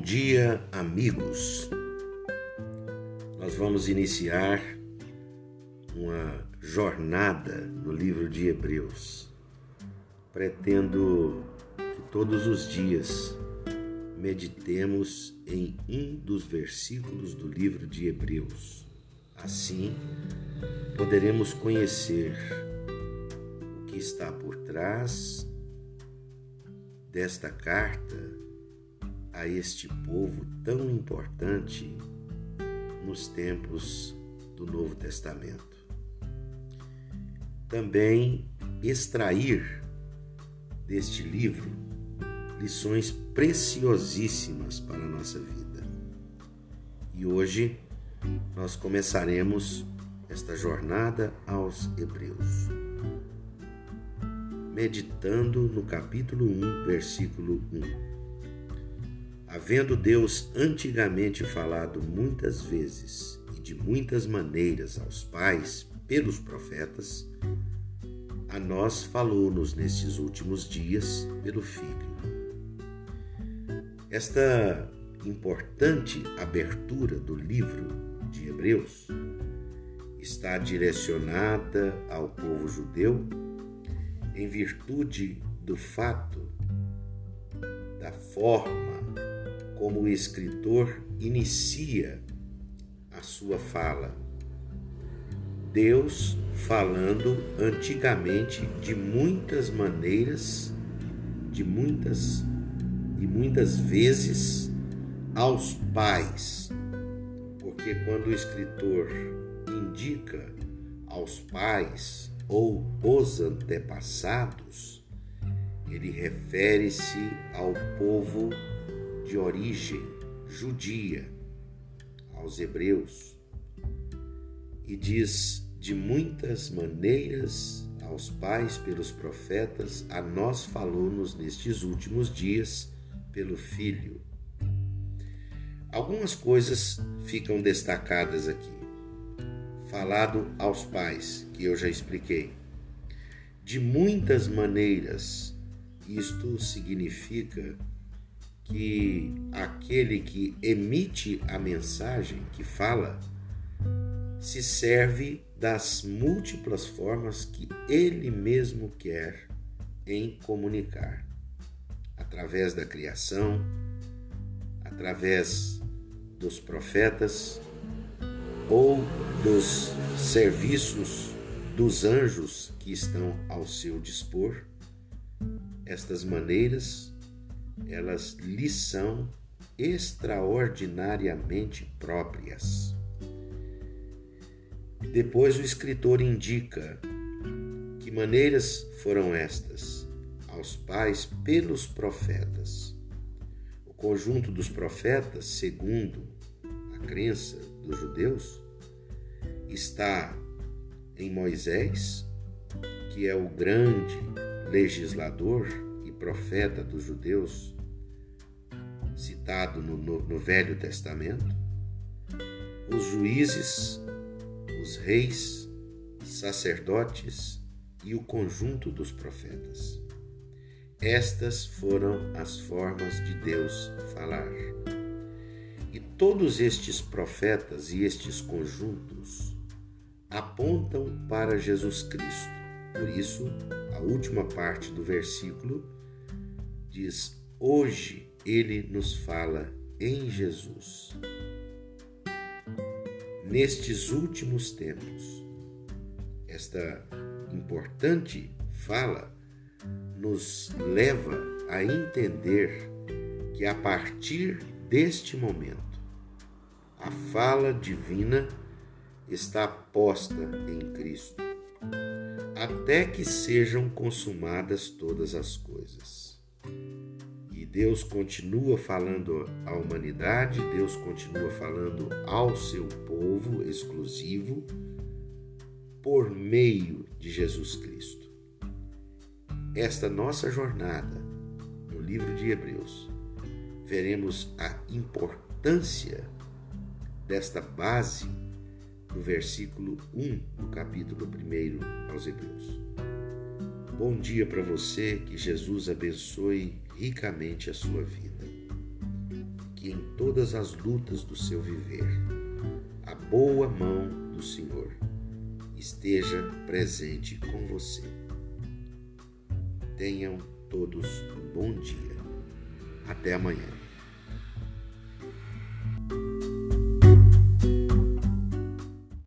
dia, amigos. Nós vamos iniciar uma jornada no livro de Hebreus. Pretendo que todos os dias meditemos em um dos versículos do livro de Hebreus. Assim, poderemos conhecer o que está por trás desta carta a este povo tão importante nos tempos do Novo Testamento. Também extrair deste livro lições preciosíssimas para a nossa vida. E hoje nós começaremos esta jornada aos Hebreus, meditando no capítulo 1, versículo 1. Havendo Deus antigamente falado muitas vezes e de muitas maneiras aos pais pelos profetas, a nós falou-nos nestes últimos dias pelo Filho. Esta importante abertura do livro de Hebreus está direcionada ao povo judeu em virtude do fato da forma como o escritor inicia a sua fala. Deus falando antigamente de muitas maneiras, de muitas e muitas vezes aos pais. Porque quando o escritor indica aos pais ou os antepassados, ele refere-se ao povo de origem judia aos hebreus e diz de muitas maneiras aos pais pelos profetas, a nós falou-nos nestes últimos dias pelo Filho. Algumas coisas ficam destacadas aqui. Falado aos pais, que eu já expliquei. De muitas maneiras, isto significa que aquele que emite a mensagem, que fala, se serve das múltiplas formas que ele mesmo quer em comunicar, através da criação, através dos profetas ou dos serviços dos anjos que estão ao seu dispor. Estas maneiras elas lhe são extraordinariamente próprias. Depois o escritor indica que maneiras foram estas aos pais pelos profetas. O conjunto dos profetas, segundo a crença dos judeus, está em Moisés, que é o grande legislador profeta dos judeus, citado no, no, no Velho Testamento, os juízes, os reis, sacerdotes e o conjunto dos profetas. Estas foram as formas de Deus falar. E todos estes profetas e estes conjuntos apontam para Jesus Cristo. Por isso, a última parte do versículo diz: Hoje ele nos fala em Jesus. Nestes últimos tempos, esta importante fala nos leva a entender que a partir deste momento, a fala divina está posta em Cristo, até que sejam consumadas todas as coisas. E Deus continua falando à humanidade, Deus continua falando ao seu povo exclusivo por meio de Jesus Cristo. Esta nossa jornada no livro de Hebreus, veremos a importância desta base no versículo 1 do capítulo 1 aos Hebreus. Bom dia para você, que Jesus abençoe ricamente a sua vida. que em todas as lutas do seu viver, a boa mão do Senhor esteja presente com você. Tenham todos um bom dia. Até amanhã.